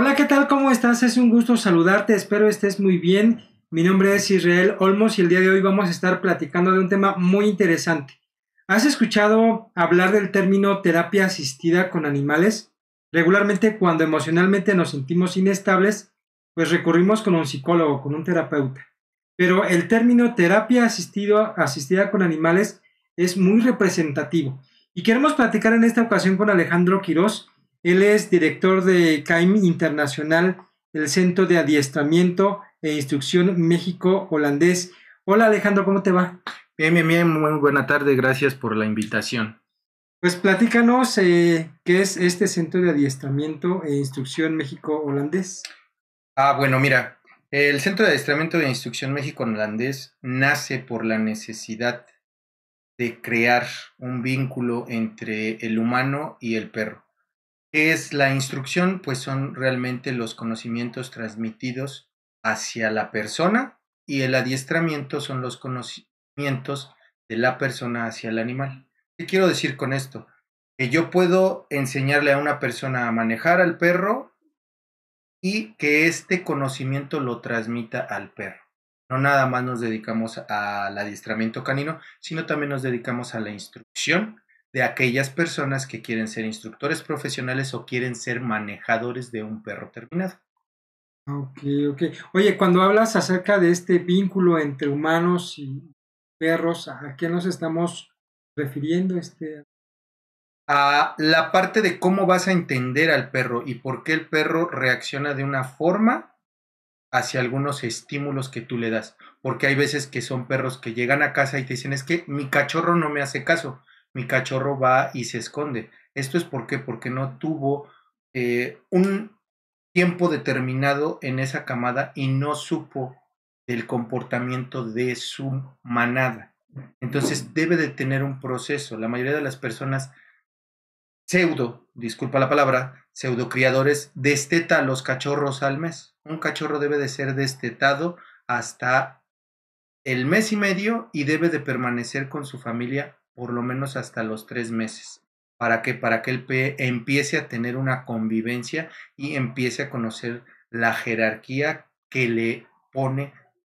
Hola, ¿qué tal? ¿Cómo estás? Es un gusto saludarte, espero estés muy bien. Mi nombre es Israel Olmos y el día de hoy vamos a estar platicando de un tema muy interesante. ¿Has escuchado hablar del término terapia asistida con animales? Regularmente cuando emocionalmente nos sentimos inestables, pues recurrimos con un psicólogo, con un terapeuta. Pero el término terapia asistido, asistida con animales es muy representativo. Y queremos platicar en esta ocasión con Alejandro Quirós, él es director de CAIM Internacional, el Centro de Adiestramiento e Instrucción México-Holandés. Hola Alejandro, ¿cómo te va? Bien, bien, bien, muy buena tarde, gracias por la invitación. Pues platícanos eh, qué es este Centro de Adiestramiento e Instrucción México-Holandés. Ah, bueno, mira, el Centro de Adiestramiento e Instrucción México-Holandés nace por la necesidad de crear un vínculo entre el humano y el perro es la instrucción? Pues son realmente los conocimientos transmitidos hacia la persona y el adiestramiento son los conocimientos de la persona hacia el animal. ¿Qué quiero decir con esto? Que yo puedo enseñarle a una persona a manejar al perro y que este conocimiento lo transmita al perro. No nada más nos dedicamos al adiestramiento canino, sino también nos dedicamos a la instrucción de aquellas personas que quieren ser instructores profesionales o quieren ser manejadores de un perro terminado. Ok, ok. Oye, cuando hablas acerca de este vínculo entre humanos y perros, ¿a qué nos estamos refiriendo? Este? A la parte de cómo vas a entender al perro y por qué el perro reacciona de una forma hacia algunos estímulos que tú le das. Porque hay veces que son perros que llegan a casa y te dicen, es que mi cachorro no me hace caso mi cachorro va y se esconde. Esto es por porque no tuvo eh, un tiempo determinado en esa camada y no supo el comportamiento de su manada. Entonces debe de tener un proceso. La mayoría de las personas pseudo, disculpa la palabra, pseudo criadores, desteta a los cachorros al mes. Un cachorro debe de ser destetado hasta el mes y medio y debe de permanecer con su familia por lo menos hasta los tres meses. ¿Para que Para que el P empiece a tener una convivencia y empiece a conocer la jerarquía que le pone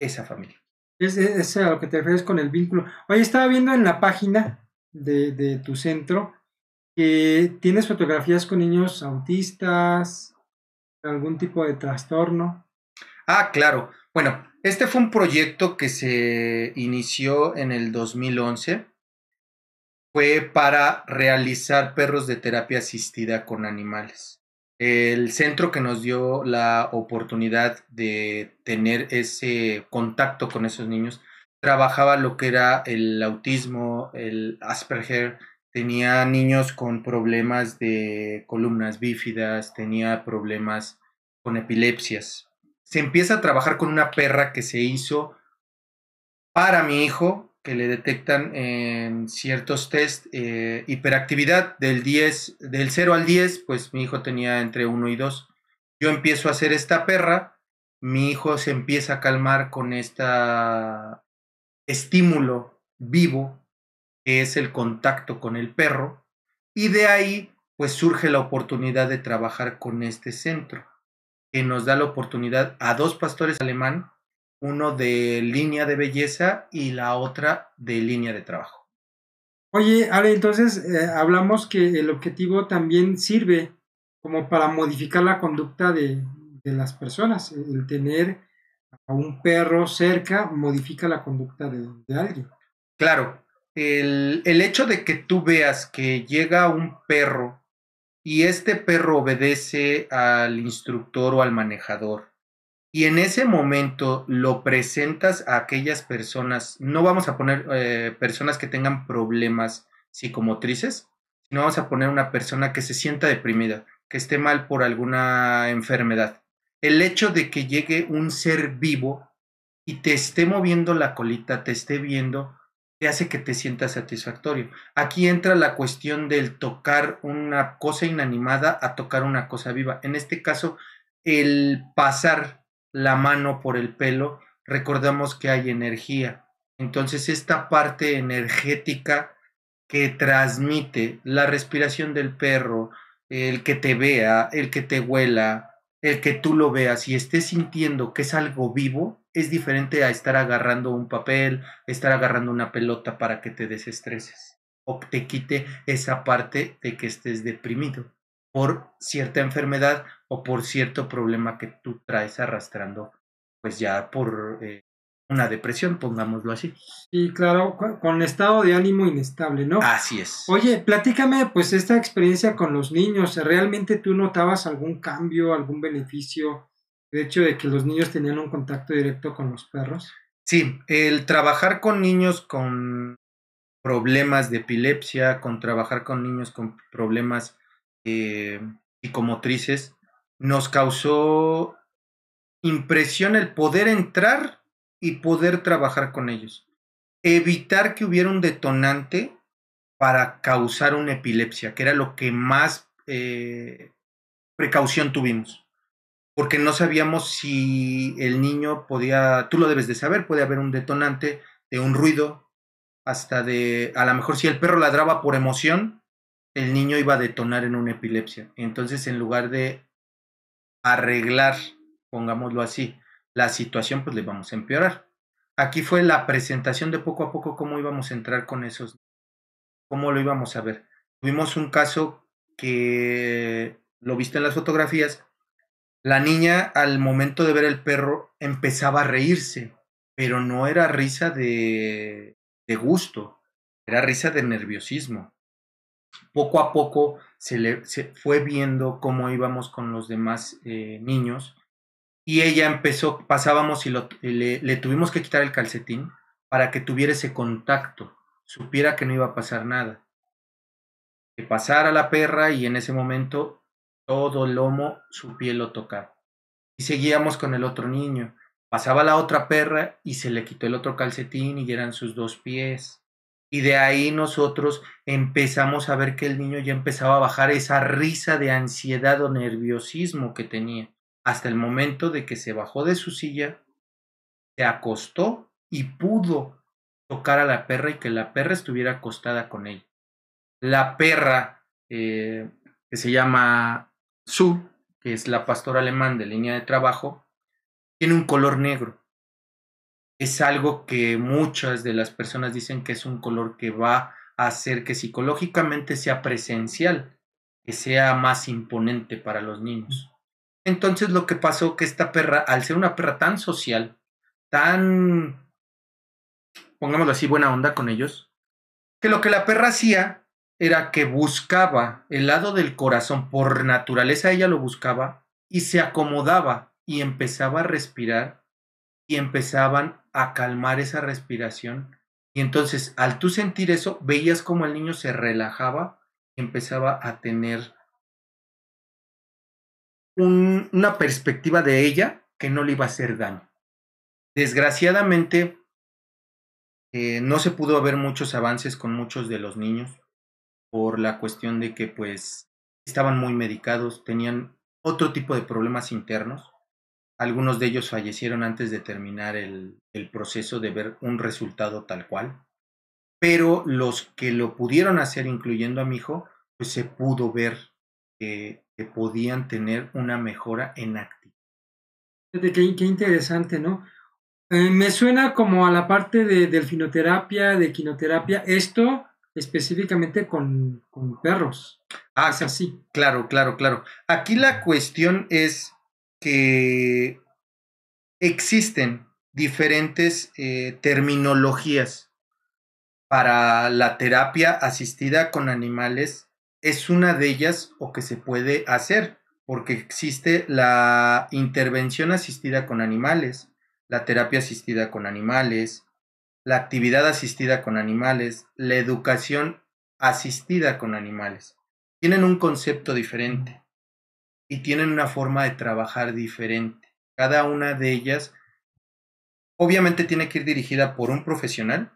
esa familia. Es, es a lo que te refieres con el vínculo. Oye, estaba viendo en la página de, de tu centro que tienes fotografías con niños autistas, algún tipo de trastorno. Ah, claro. Bueno, este fue un proyecto que se inició en el 2011 fue para realizar perros de terapia asistida con animales. El centro que nos dio la oportunidad de tener ese contacto con esos niños trabajaba lo que era el autismo, el Asperger, tenía niños con problemas de columnas bífidas, tenía problemas con epilepsias. Se empieza a trabajar con una perra que se hizo para mi hijo que le detectan en ciertos test eh, hiperactividad del 10, del 0 al 10, pues mi hijo tenía entre 1 y 2. Yo empiezo a hacer esta perra, mi hijo se empieza a calmar con este estímulo vivo, que es el contacto con el perro, y de ahí pues surge la oportunidad de trabajar con este centro, que nos da la oportunidad a dos pastores alemán uno de línea de belleza y la otra de línea de trabajo. Oye, Ale, entonces eh, hablamos que el objetivo también sirve como para modificar la conducta de, las personas. El tener a un perro cerca modifica la conducta de, alguien. Claro, el, el hecho de que tú veas que llega un perro y este perro obedece al instructor o al manejador y en ese momento lo presentas a aquellas personas, no vamos a poner eh, personas que tengan problemas psicomotrices, sino vamos a poner una persona que se sienta deprimida, que esté mal por alguna enfermedad. El hecho de que llegue un ser vivo y te esté moviendo la colita, te esté viendo, te hace que te sientas satisfactorio. Aquí entra la cuestión del tocar una cosa inanimada a tocar una cosa viva. En este caso, el pasar la mano por el pelo, recordamos que hay energía. Entonces esta parte energética que transmite la respiración del perro, el que te vea, el que te huela, el que tú lo veas y estés sintiendo que es algo vivo es diferente a estar agarrando un papel, estar agarrando una pelota para que te desestreses o te quite esa parte de que estés deprimido por cierta enfermedad o por cierto problema que tú traes arrastrando, pues ya por eh, una depresión, pongámoslo así. Y claro, con, estado de ánimo inestable, ¿no? Así es. Oye, platícame pues esta experiencia con los niños. ¿Realmente tú notabas algún cambio, algún beneficio de hecho de que los niños tenían un contacto directo con los perros? Sí, el trabajar con niños con problemas de epilepsia, con trabajar con niños con problemas eh, psicomotrices, nos causó impresión el poder entrar y poder trabajar con ellos. Evitar que hubiera un detonante para causar una epilepsia, que era lo que más eh, precaución tuvimos. Porque no sabíamos si el niño podía, tú lo debes de saber, puede haber un detonante de un ruido, hasta de, a lo mejor si el perro ladraba por emoción, el niño iba a detonar en una epilepsia. Entonces, en lugar de arreglar, pongámoslo así, la situación pues le vamos a empeorar. Aquí fue la presentación de poco a poco cómo íbamos a entrar con esos, cómo lo íbamos a ver. Tuvimos un caso que lo viste en las fotografías. La niña al momento de ver el perro empezaba a reírse, pero no era risa de, de gusto, era risa de nerviosismo. Poco a poco se le se fue viendo cómo íbamos con los demás eh, niños y ella empezó, pasábamos y, le, tuvimos que quitar el calcetín para que tuviera ese contacto, supiera que no iba a pasar nada. Que pasara la perra y en ese momento todo el lomo, su piel lo tocaba. Y seguíamos con el otro niño. Pasaba la otra perra y se le quitó el otro calcetín y eran sus dos pies. Y de ahí nosotros empezamos a ver que el niño ya empezaba a bajar esa risa de ansiedad o nerviosismo que tenía hasta el momento de que se bajó de su silla, se acostó y pudo tocar a la perra y que la perra estuviera acostada con ella. La perra, eh, que se llama Sue, que es la pastora alemán de línea de trabajo, tiene un color negro. Es algo que muchas de las personas dicen que es un color que va a hacer que psicológicamente sea presencial, que sea más imponente para los niños. Entonces lo que pasó que esta perra, al ser una perra tan social, tan, pongámoslo así, buena onda con ellos, que lo que la perra hacía era que buscaba el lado del corazón, por naturaleza ella lo buscaba, y se acomodaba y empezaba a respirar y empezaban a calmar esa respiración. Y entonces, al tú sentir eso, veías como el niño se relajaba y empezaba a tener una perspectiva de ella que no le iba a hacer daño. Desgraciadamente, eh, no se pudo ver muchos avances con muchos de los niños por la cuestión de que pues estaban muy medicados, tenían otro tipo de problemas internos. Algunos de ellos fallecieron antes de terminar el, el proceso de ver un resultado tal cual. Pero los que lo pudieron hacer, incluyendo a mi hijo, pues se pudo ver que que podían tener una mejora en actividad. Qué, qué interesante, ¿no? Eh, me suena como a la parte de delfinoterapia, de quinoterapia, esto específicamente con, con perros. Ah, es así. Claro, claro, claro. Aquí la cuestión es que existen diferentes eh, terminologías para la terapia asistida con animales es una de ellas o que se puede hacer, porque existe la intervención asistida con animales, la terapia asistida con animales, la actividad asistida con animales, la educación asistida con animales. Tienen un concepto diferente y tienen una forma de trabajar diferente. Cada una de ellas obviamente tiene que ir dirigida por un profesional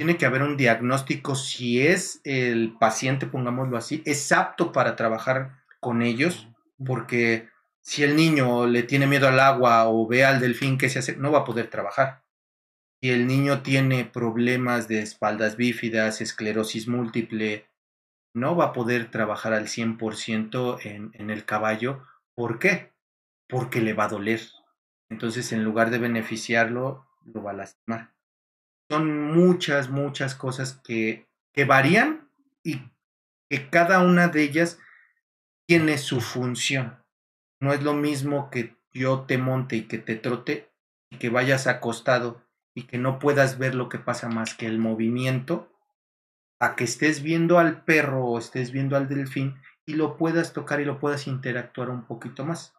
tiene que haber un diagnóstico si es el paciente, pongámoslo así, es apto para trabajar con ellos, porque si el niño le tiene miedo al agua o ve al delfín que se hace, no va a poder trabajar. Si el niño tiene problemas de espaldas bífidas, esclerosis múltiple, no va a poder trabajar al 100% en, en el caballo. ¿Por qué? porque le va a doler. Entonces, en lugar de beneficiarlo, lo va a lastimar. Son muchas, muchas cosas que, que varían y que cada una de ellas tiene su función. No es lo mismo que yo te monte y que te trote y que vayas acostado y que no puedas ver lo que pasa más que el movimiento, a que estés viendo al perro o estés viendo al delfín y lo puedas tocar y lo puedas interactuar un poquito más.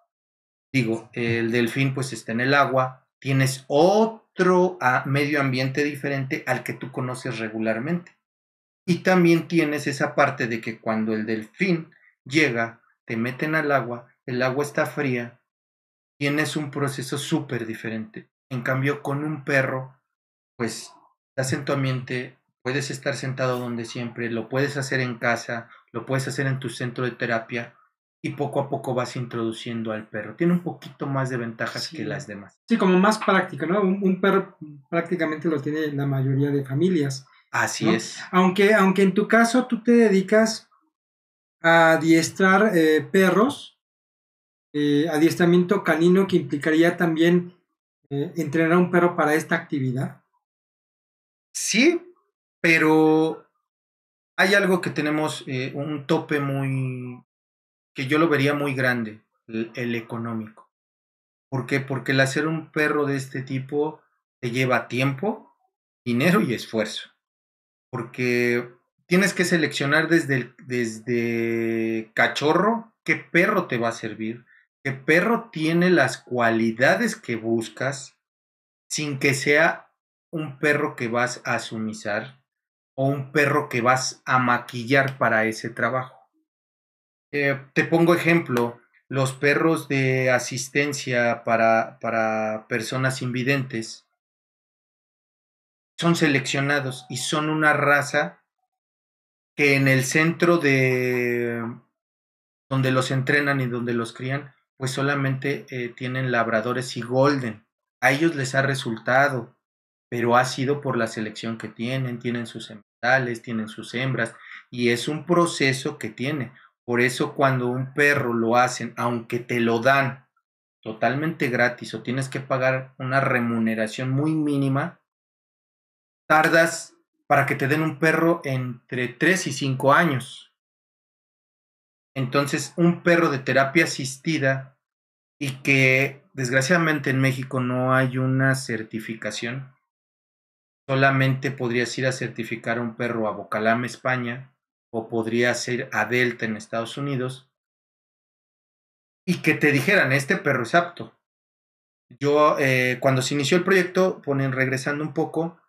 Digo, el delfín pues está en el agua, tienes otro ah, medio ambiente diferente al que tú conoces regularmente. Y también tienes esa parte de que cuando el delfín llega, te meten al agua, el agua está fría, tienes un proceso súper diferente. En cambio, con un perro, pues estás en tu ambiente, puedes estar sentado donde siempre, lo puedes hacer en casa, lo puedes hacer en tu centro de terapia y poco a poco vas introduciendo al perro. Tiene un poquito más de ventajas que las demás. Sí, como más práctica, ¿no? Un, perro prácticamente lo tiene la mayoría de familias. Así es. Aunque, aunque en tu caso tú te dedicas a adiestrar eh, perros, eh, adiestramiento canino que implicaría también eh, entrenar a un perro para esta actividad? Sí, pero hay algo que tenemos eh, un tope muy que yo lo vería muy grande, el, económico. ¿Por qué? Porque el hacer un perro de este tipo te lleva tiempo, dinero y esfuerzo. Porque tienes que seleccionar desde, desde cachorro qué perro te va a servir, que perro tiene las cualidades que buscas sin que sea un perro que vas a sumizar o un perro que vas a maquillar para ese trabajo. Eh, te pongo ejemplo, los perros de asistencia para, para personas invidentes son seleccionados y son una raza que en el centro de donde los entrenan y donde los crían pues solamente eh, tienen labradores y golden. A ellos les ha resultado, pero ha sido por la selección que tienen, tienen sus sementales, tienen sus hembras, y es un proceso que tiene. Por eso cuando un perro lo hacen, aunque te lo dan totalmente gratis o tienes que pagar una remuneración muy mínima, tardas para que te den un perro entre 3 y 5 años. Entonces, un perro de terapia asistida y que desgraciadamente en México no hay una certificación, solamente podrías ir a certificar un perro a Bocalame, España, o podrías ir a Delta en Estados Unidos, y que te dijeran, este perro es apto. Yo, eh, cuando se inició el proyecto, ponen regresando un poco,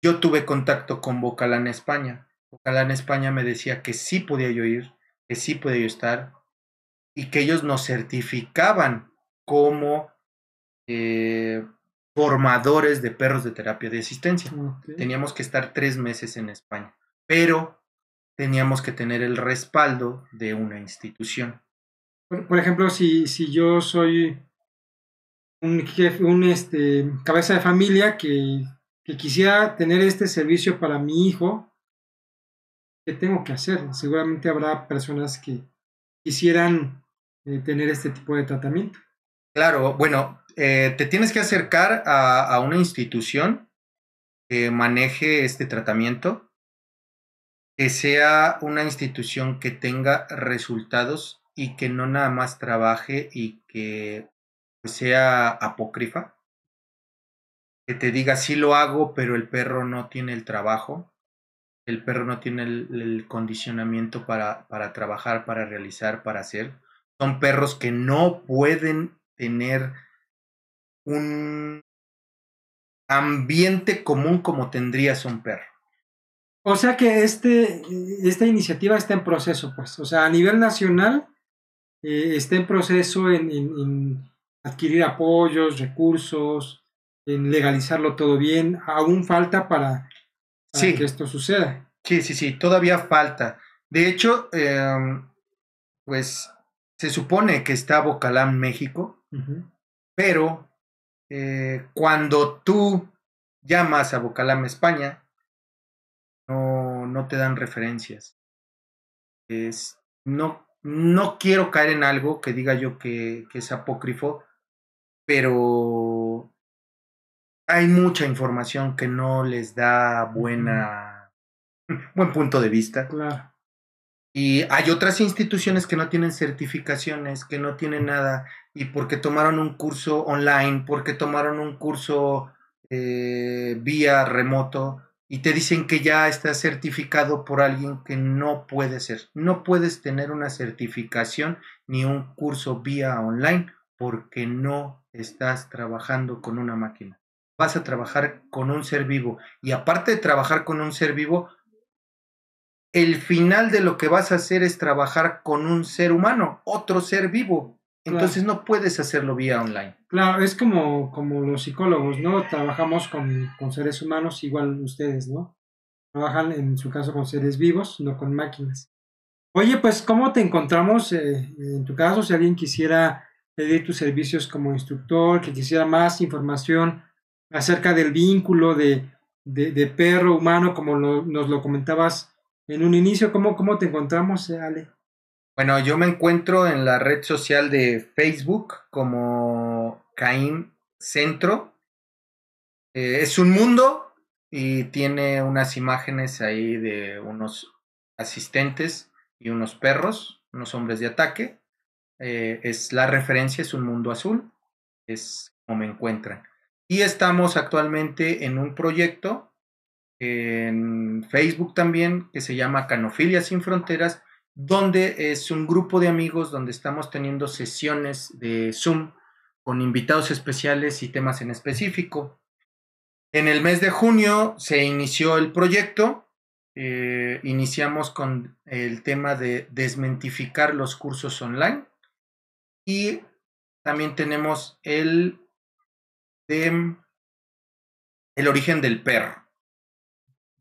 yo tuve contacto con Bocalán España. Bocalán España me decía que sí podía yo ir, que sí podía yo estar y que ellos nos certificaban como eh, formadores de perros de terapia de asistencia. Teníamos que estar tres meses en España, pero teníamos que tener el respaldo de una institución. Por, ejemplo, si, si yo soy un jefe, un este, cabeza de familia que, que quisiera tener este servicio para mi hijo, ¿qué tengo que hacer? Seguramente habrá personas que quisieran eh, tener este tipo de tratamiento. Claro, bueno, eh, te tienes que acercar a, a, una institución que maneje este tratamiento, que sea una institución que tenga resultados y que no nada más trabaje y que sea apócrifa, que te diga sí lo hago, pero el perro no tiene el trabajo, el perro no tiene el, condicionamiento para, para, trabajar, para realizar, para hacer. Son perros que no pueden tener un ambiente común como tendrías un perro. O sea que este, esta iniciativa está en proceso, pues. O sea, a nivel nacional eh, está en proceso en, en, adquirir apoyos, recursos, en legalizarlo todo bien. Aún falta para sí. que esto suceda. Sí, sí, sí, todavía falta. De hecho, em, pues se supone que está Bocalán, México, pero eh, cuando tú llamas a Bocalán, España, no, no te dan referencias. Es, no, no quiero caer en algo que diga yo que, que es apócrifo, pero hay mucha información que no les da buena, buen punto de vista. Claro. Y hay otras instituciones que no tienen certificaciones, que no tienen nada, y porque tomaron un curso online, porque tomaron un curso eh, vía remoto, y te dicen que ya está certificado por alguien que no puede ser. No puedes tener una certificación ni un curso vía online porque no estás trabajando con una máquina. Vas a trabajar con un ser vivo. Y aparte de trabajar con un ser vivo, el final de lo que vas a hacer es trabajar con un ser humano, otro ser vivo. Entonces no puedes hacerlo vía online. Claro, es como, como los psicólogos, ¿no? Trabajamos con, con seres humanos, igual ustedes, ¿no? Trabajan en su caso con seres vivos, no con máquinas. Oye, pues, ¿cómo te encontramos eh, en tu caso? Si alguien quisiera pedir tus servicios como instructor, que quisiera más información acerca del vínculo de, de, perro humano, como nos lo comentabas en un inicio, ¿cómo, cómo te encontramos, eh, Ale? Bueno, yo me encuentro en la red social de Facebook como Caín Centro. Eh, es un mundo y tiene unas imágenes ahí de unos asistentes y unos perros, unos hombres de ataque. Eh, es la referencia, es un mundo azul, es como me encuentran. Y estamos actualmente en un proyecto en Facebook también que se llama Canofilia sin Fronteras, donde es un grupo de amigos donde estamos teniendo sesiones de Zoom con invitados especiales y temas en específico. En el mes de junio se inició el proyecto. Eh, iniciamos con el tema de desmentificar los cursos online y también tenemos el el origen del perro.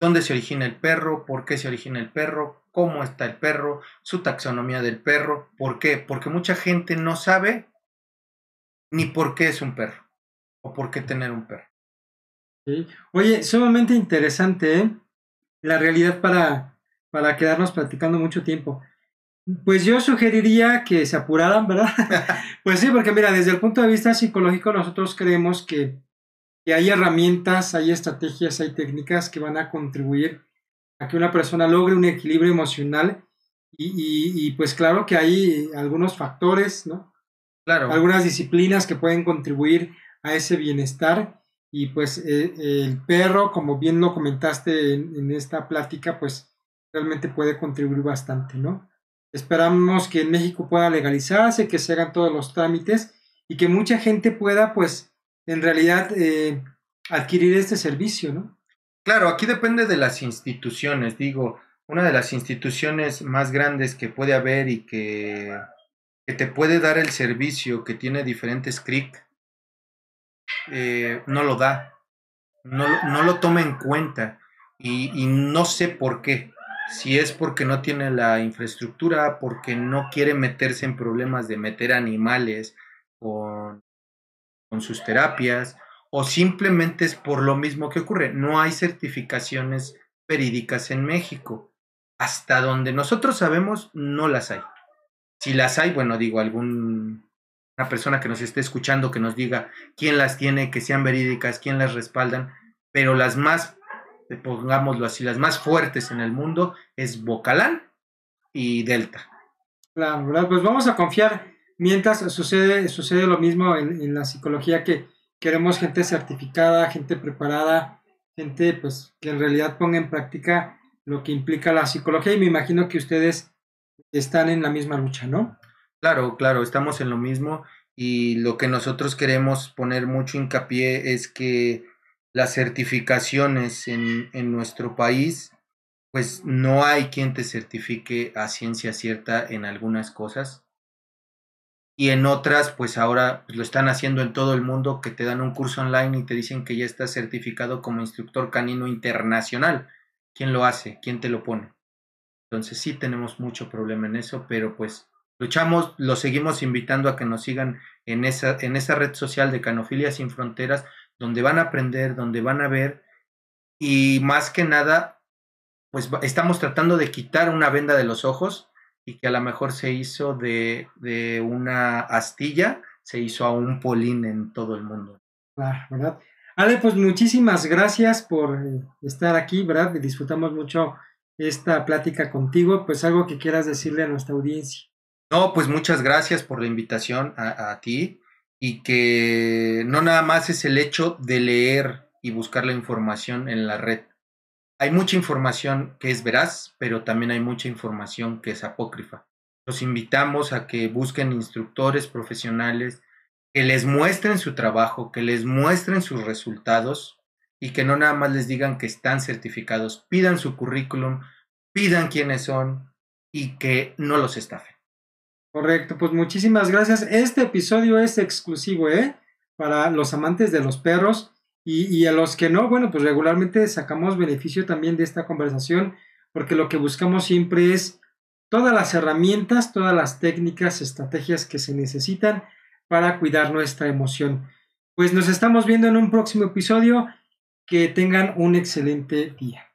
¿Dónde se origina el perro? ¿Por qué se origina el perro? cómo está el perro, su taxonomía del perro. ¿Por qué? Porque mucha gente no sabe ni por qué es un perro o por qué tener un perro. Oye, sumamente interesante, ¿eh? La realidad para, para quedarnos platicando mucho tiempo. Pues yo sugeriría que se apuraran, ¿verdad? pues sí, porque mira, desde el punto de vista psicológico nosotros creemos que, que hay herramientas, hay estrategias, hay técnicas que van a contribuir a que una persona logre un equilibrio emocional y, pues claro que hay algunos factores, ¿no? Claro. Algunas disciplinas que pueden contribuir a ese bienestar y pues eh, el perro, como bien lo comentaste en, esta plática, pues realmente puede contribuir bastante, ¿no? Esperamos que en México pueda legalizarse, que se hagan todos los trámites y que mucha gente pueda pues en realidad eh, adquirir este servicio, ¿no? Claro, aquí depende de las instituciones. Digo, una de las instituciones más grandes que puede haber y que, te puede dar el servicio que tiene diferentes CRIC, eh, no lo da. No, no, lo toma en cuenta. Y, y no sé por qué. Si es porque no tiene la infraestructura, porque no quiere meterse en problemas de meter animales con, con sus terapias, o simplemente es por lo mismo que ocurre. No hay certificaciones verídicas en México. Hasta donde nosotros sabemos, no las hay. Si las hay, bueno, digo, algún una persona que nos esté escuchando que nos diga quién las tiene, que sean verídicas, quién las respaldan, pero las más, pongámoslo así, las más fuertes en el mundo es Bocalán y Delta. Pues vamos a confiar mientras sucede, sucede lo mismo en la psicología que queremos gente certificada, gente preparada, gente pues que en realidad ponga en práctica lo que implica la psicología y me imagino que ustedes están en la misma lucha, ¿no? Claro, claro, estamos en lo mismo y lo que nosotros queremos poner mucho hincapié es que las certificaciones en, en nuestro país, pues no hay quien te certifique a ciencia cierta en algunas cosas y en otras pues ahora pues, lo están haciendo en todo el mundo que te dan un curso online y te dicen que ya estás certificado como instructor canino internacional. ¿Quién lo hace? ¿Quién te lo pone? Entonces sí tenemos mucho problema en eso, pero pues luchamos, lo seguimos invitando a que nos sigan en esa, en esa red social de Canofilia Sin Fronteras, donde van a aprender, donde van a ver y más que nada, pues estamos tratando de quitar una venda de los ojos y que a lo mejor se hizo de, de una astilla, se hizo a un polín en todo el mundo. Claro, ¿verdad? Ale, pues muchísimas gracias por eh, estar aquí, ¿verdad? Disfrutamos mucho esta plática contigo, pues algo que quieras decirle a nuestra audiencia. No, pues muchas gracias por la invitación a, a ti y que no nada más es el hecho de leer y buscar la información en la red. Hay mucha información que es veraz, pero también hay mucha información que es apócrifa. Los invitamos a que busquen instructores profesionales que les muestren su trabajo, que les muestren sus resultados y que no nada más les digan que están certificados, pidan su currículum, pidan quiénes son y que no los estafen. Correcto, pues muchísimas gracias. Este episodio es exclusivo, ¿eh? Para los amantes de los perros y, a los que no, bueno, pues regularmente sacamos beneficio también de esta conversación porque lo que buscamos siempre es todas las herramientas, todas las técnicas, estrategias que se necesitan para cuidar nuestra emoción. Pues nos estamos viendo en un próximo episodio. Que tengan un excelente día.